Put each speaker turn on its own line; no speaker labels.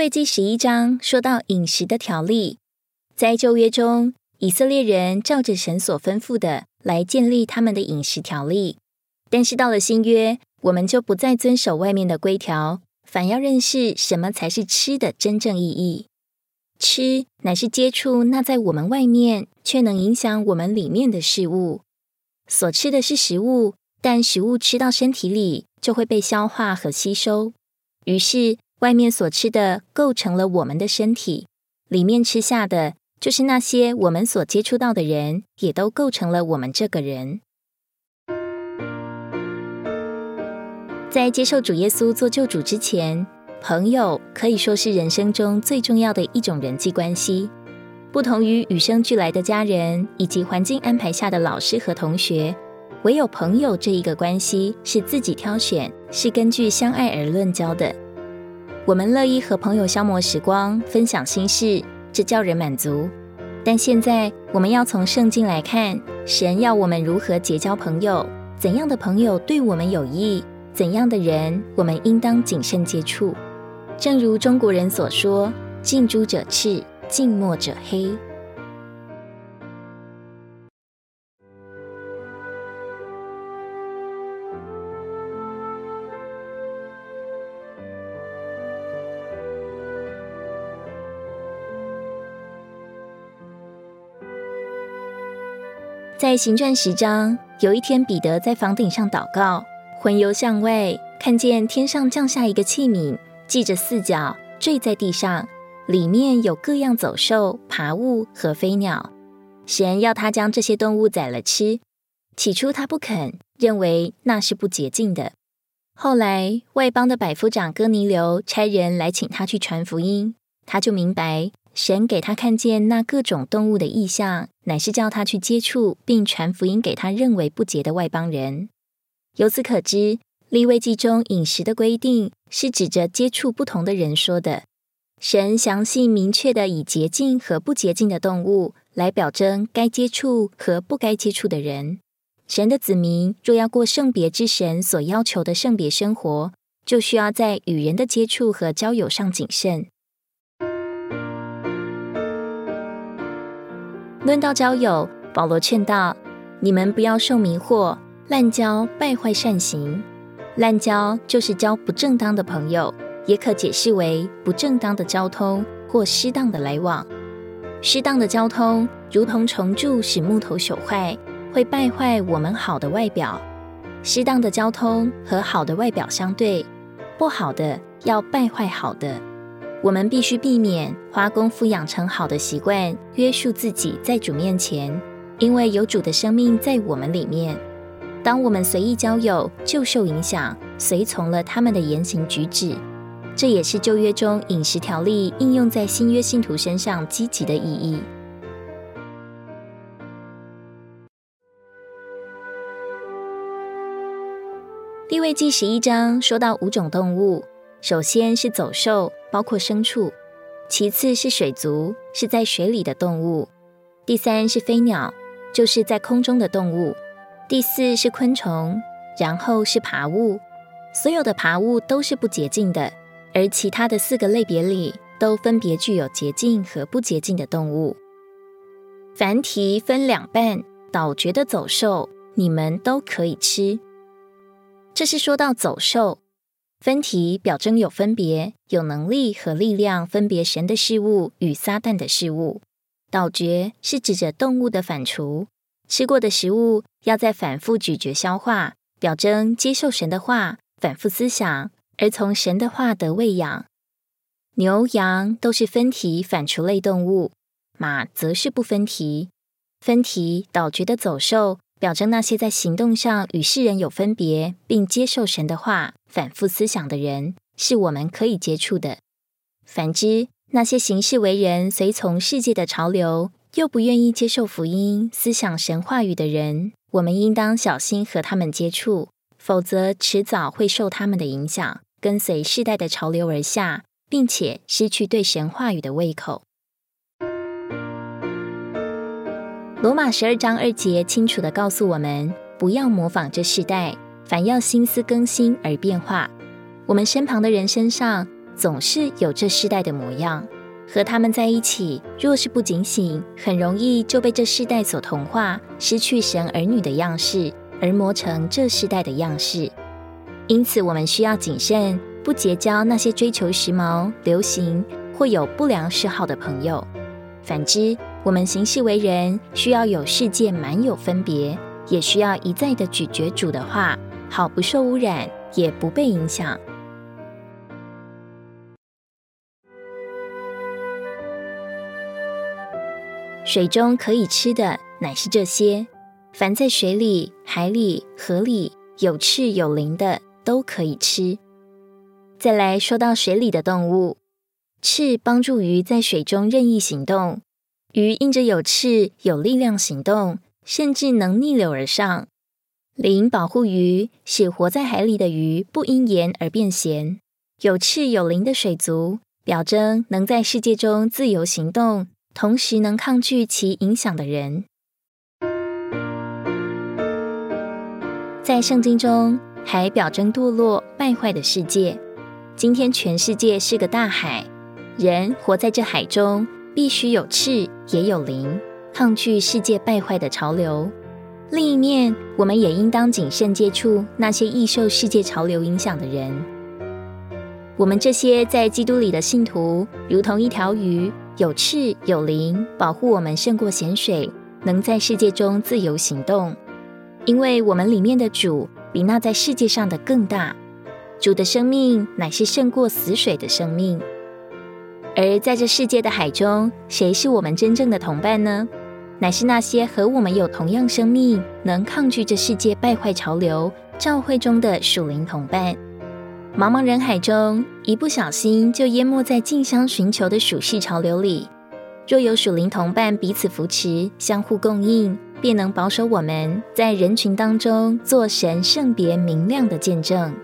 位记十一章说到饮食的条例，在旧约中，以色列人照着神所吩咐的来建立他们的饮食条例。但是到了新约，我们就不再遵守外面的规条，反要认识什么才是吃的真正意义。吃乃是接触那在我们外面却能影响我们里面的事物。所吃的是食物，但食物吃到身体里就会被消化和吸收，于是。外面所吃的构成了我们的身体，里面吃下的就是那些我们所接触到的人，也都构成了我们这个人。在接受主耶稣做救主之前，朋友可以说是人生中最重要的一种人际关系。不同于与生俱来的家人以及环境安排下的老师和同学，唯有朋友这一个关系是自己挑选，是根据相爱而论交的。我们乐意和朋友消磨时光，分享心事，这叫人满足。但现在我们要从圣经来看，神要我们如何结交朋友，怎样的朋友对我们有益，怎样的人我们应当谨慎接触。正如中国人所说：“近朱者赤，近墨者黑。”在行传十章，有一天，彼得在房顶上祷告，魂游向外，看见天上降下一个器皿，系着四角，坠在地上，里面有各样走兽、爬物和飞鸟。神要他将这些动物宰了吃。起初他不肯，认为那是不洁净的。后来外邦的百夫长哥尼流差人来请他去传福音，他就明白。神给他看见那各种动物的意象，乃是叫他去接触并传福音给他认为不洁的外邦人。由此可知，立位记中饮食的规定是指着接触不同的人说的。神详细明确的以洁净和不洁净的动物来表征该接触和不该接触的人。神的子民若要过圣别之神所要求的圣别生活，就需要在与人的接触和交友上谨慎。论到交友，保罗劝道：“你们不要受迷惑，滥交败坏善行。滥交就是交不正当的朋友，也可解释为不正当的交通或适当的来往。适当的交通如同重铸使木头朽坏，会败坏我们好的外表。适当的交通和好的外表相对，不好的要败坏好的。”我们必须避免花功夫养成好的习惯，约束自己在主面前，因为有主的生命在我们里面。当我们随意交友，就受影响，随从了他们的言行举止。这也是旧约中饮食条例应用在新约信徒身上积极的意义。地位记十一章说到五种动物，首先是走兽。包括牲畜，其次是水族，是在水里的动物；第三是飞鸟，就是在空中的动物；第四是昆虫，然后是爬物。所有的爬物都是不洁净的，而其他的四个类别里，都分别具有洁净和不洁净的动物。凡提分两半，倒觉的走兽，你们都可以吃。这是说到走兽。分题表征有分别、有能力和力量分别神的事物与撒旦的事物。倒觉是指着动物的反刍，吃过的食物要再反复咀嚼消化，表征接受神的话，反复思想，而从神的话得喂养。牛羊都是分题反刍类动物，马则是不分题。分题倒觉的走兽。表征那些在行动上与世人有分别，并接受神的话、反复思想的人，是我们可以接触的。反之，那些行事为人随从世界的潮流，又不愿意接受福音、思想神话语的人，我们应当小心和他们接触，否则迟早会受他们的影响，跟随世代的潮流而下，并且失去对神话语的胃口。罗马十二章二节清楚的告诉我们，不要模仿这世代，反要心思更新而变化。我们身旁的人身上，总是有这世代的模样。和他们在一起，若是不警醒，很容易就被这世代所同化，失去神儿女的样式，而磨成这世代的样式。因此，我们需要谨慎，不结交那些追求时髦、流行或有不良嗜好的朋友。反之，我们行事为人，需要有世界满有分别，也需要一再的咀嚼主的话，好不受污染，也不被影响。水中可以吃的乃是这些，凡在水里、海里、河里有翅有鳞的都可以吃。再来说到水里的动物，翅帮助鱼在水中任意行动，鱼因着有翅有力量行动，甚至能逆流而上。鳞保护鱼，使活在海里的鱼不因盐而变咸。有翅有鳞的水族，表征能在世界中自由行动。同时能抗拒其影响的人，在圣经中还表征堕落败坏的世界。今天全世界是个大海，人活在这海中，必须有翅也有鳞，抗拒世界败坏的潮流。另一面，我们也应当谨慎接触那些易受世界潮流影响的人。我们这些在基督里的信徒，如同一条鱼。有翅有鳞，保护我们胜过咸水，能在世界中自由行动。因为我们里面的主比那在世界上的更大。主的生命乃是胜过死水的生命。而在这世界的海中，谁是我们真正的同伴呢？乃是那些和我们有同样生命，能抗拒这世界败坏潮流、教会中的属灵同伴。茫茫人海中，一不小心就淹没在竞相寻求的属世潮流里。若有属灵同伴彼此扶持、相互供应，便能保守我们在人群当中做神圣别明亮的见证。